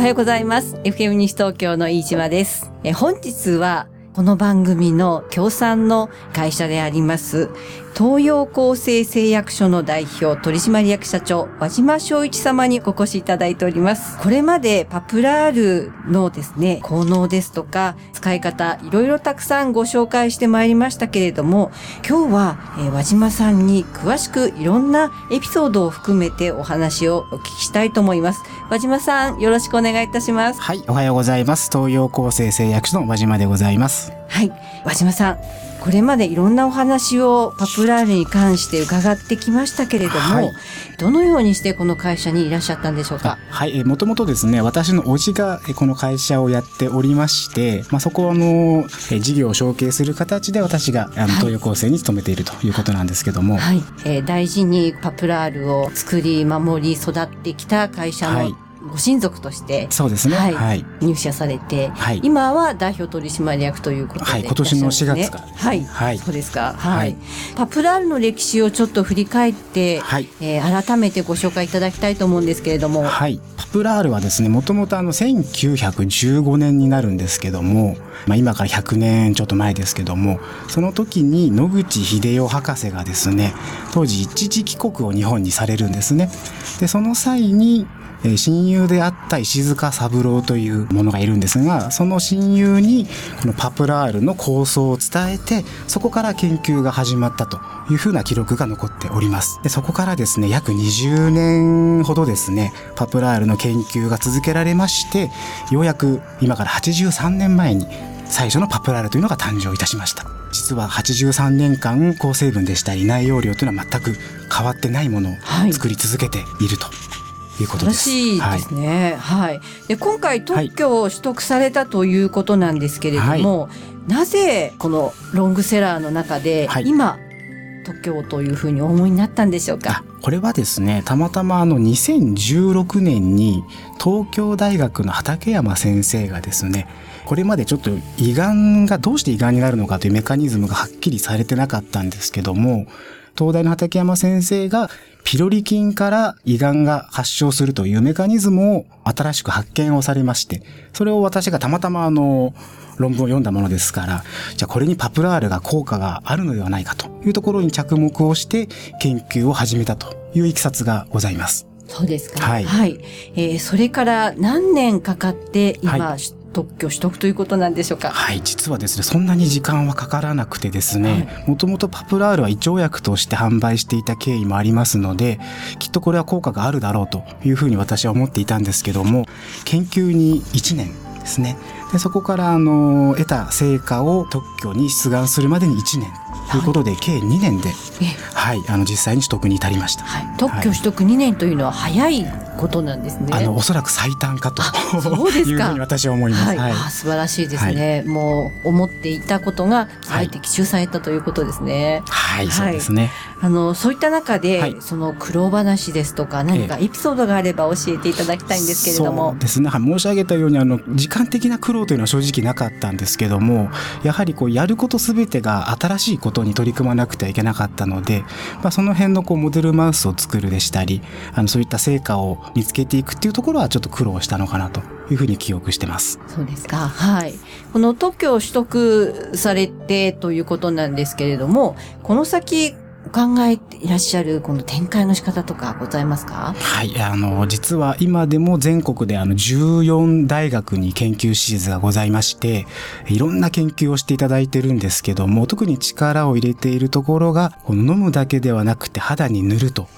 はようございます。FM 西東京の飯島です。え本日はこの番組の協賛の会社であります東洋厚生製薬所の代表取締役社長和島昭一様にお越しいただいておりますこれまでパプラールのですね効能ですとか使い方いろいろたくさんご紹介してまいりましたけれども今日は、えー和島さんに詳しくいろんなエピソードを含めてお話をお聞きしたいと思います和島さんよろしくお願いいたしますはい、おはようございます。東洋厚生製薬所の和島でございます。はい、和島さん、これまでいろんなお話をパプラールに関して伺ってきましたけれども、はい。どのようにしてこの会社にいらっしゃったんでしょうか？はい、えーもともとですね、私の叔父がえーこの会社をやっておりまして、まあ、そこはあの、えー事業を承継する形で私があのはい。東洋厚生に勤めているということなんですけども、はい、えー大事にパプラールを作り守り育ってきた会社のはいご親族としてそうですね。はい。はい。入社されて、はい。今は代表取締役ということではい今年の4月からね。はい、はい。そうですか。はい、はい。パプラールの歴史をちょっと振り返って、はい。えー改めてご紹介いただきたいと思うんですけれども、はい、パプラールはですねもともとあの1915年になるんですけども、まあ、今から100年ちょっと前ですけどもその時に野口英世博士がですね当時一時帰国を日本にされるんですね。でその際にえー親友であった石塚三郎という者がいるんですがその親友にこのパプラールの構想を伝えてそこから研究が始まったというふうな記録が残っております。でそこからですね約20年ほどですねパプラールの研究が続けられましてようやく今から83年前に最初のパプラールというのが誕生いたしました。実は83年間抗成分でしたり内容量というのは全く変わってないものをはい。作り続けていると。いうことです。しいですね。はい。で今回特許を取得されたということなんですけれども、なぜこのロングセラーの中で、はい今特許をというふうにお思いになったんでしょうか？あこれはですねたまたまあの2016年に東京大学の畠山先生がですねこれまでちょっと胃がんがどうして胃がんになるのかというメカニズムがはっきりされてなかったんですけども東大の畠山先生がピロリ菌から胃がんが発症するというメカニズムを新しく発見をされましてそれを私がたまたまあの論文を読んだものですからじゃあこれにパプラールが効果があるのではないかというところに着目をして研究を始めたといういきさつがございます。そうですか。はいえーそれから何年かかって今、は特許取得ということなんでしょうか？はい、実はですね、そんなに時間はかからなくてですね、もともとパプラールは胃腸薬として販売していた経緯もありますので、きっとこれは効果があるだろうというふうに私は思っていたんですけども、研究に1年ですね。で、そこからあの、得た成果を特許に出願するまでに1年ということで、計2年で、えはい、あの、実際に取得に至りました。はい、特許取得2年というのは早いことなんですね。あの、おそらく最短かと。そうですか。いうふうに私は思います。はい、あー素晴らしいですね、もう思っていたことがあえて奇襲されたということですね。はい、そうですね。あのそういった中で、はい。その苦労話ですとか何かエピソードがあれば教えていただきたいんですけれどそもう。ですね。はい。申し上げたようにあの時間的な苦労というのは正直なかったんですけどもやはりこうやることすべてが新しいことに取り組まなくてはいけなかったので、まあ、その辺のこうモデルマウスを作るでしたりあのそういった成果を見つけていくっていうところはちょっと苦労したのかなというふうに記憶してます。そうですか。はい。この特許を取得されてということなんですけれども、この先考えていらっしゃるこの展開の仕方とかございますか？はい、あの、実は今でも全国であの14大学に研究施設がございまして、いろんな研究をしていただいてるんですけども、特に力を入れているところが、この飲むだけではなくて肌に塗ると。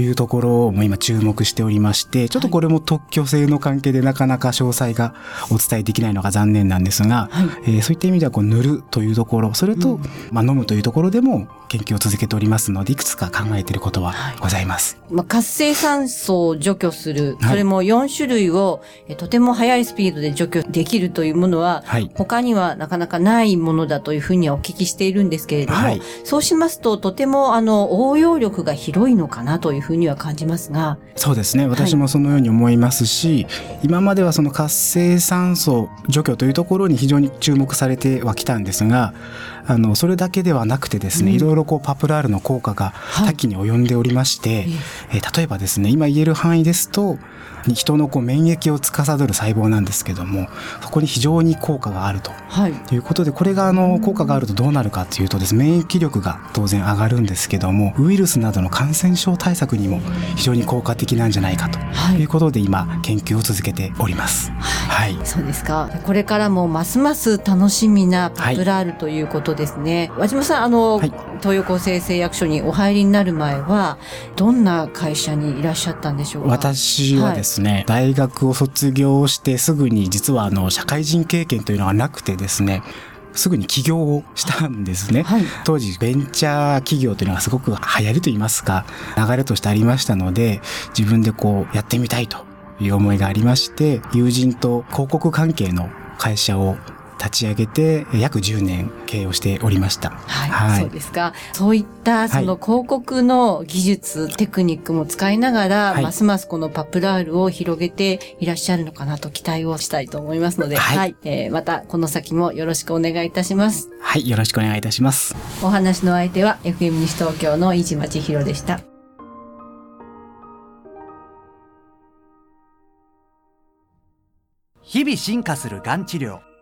いうところをもう今注目しておりまして、ちょっとこれも特許性の関係でなかなか詳細がお伝えできないのが残念なんですが、はい。えーそういった意味ではこう塗るというところ、それと、まあ、飲むというところでも研究を続けておりますので、いくつか考えていることはございます。まあ、活性酸素を除去する、はい。それも4種類をえとても速いスピードで除去できるというものは、はい。他にはなかなかないものだというふうにはお聞きしているんですけれども、はい。そうしますととてもあの応用力が広いのかなというふうには感じますが、そうですね。私もそのように思いますし、今まではその活性酸素除去というところに非常に注目されてはきたんですがあのそれだけではなくてですね、うん。いろいろこうパプラールの効果がい。多岐に及んでおりまして、えー例えばですね今言える範囲ですと人のこう免疫を司る細胞なんですけどもそこに非常に効果があるとはい。ということでこれがあの効果があるとどうなるかというとですね免疫力が当然上がるんですけどもウイルスなどの感染症対策にも非常に効果的なんじゃないかとはい。いうことで今研究を続けております。はい、そうですか。これからもますます楽しみなパプラールということですね。和島さん、あの、はい東洋厚生製薬所にお入りになる前は、どんな会社にいらっしゃったんでしょうか？私はですね、大学を卒業してすぐに実はあの社会人経験というのがなくてですねすぐに起業をしたんですね。はい。当時ベンチャー企業というのがすごく流行りと言いますか流れとしてありましたので自分でこうやってみたいという思いがありまして友人と広告関係の会社を立ち上げて約10年経営をしておりました。はい、はいそうですか。そういったその広告の技術、テクニックも使いながら、はいますますこのパプラールを広げていらっしゃるのかなと期待をしたいと思いますので、はいえーまたこの先もよろしくお願いいたします。はい、よろしくお願いいたします。お話の相手は FM 西東京の飯島千尋でした。日々進化するがん治療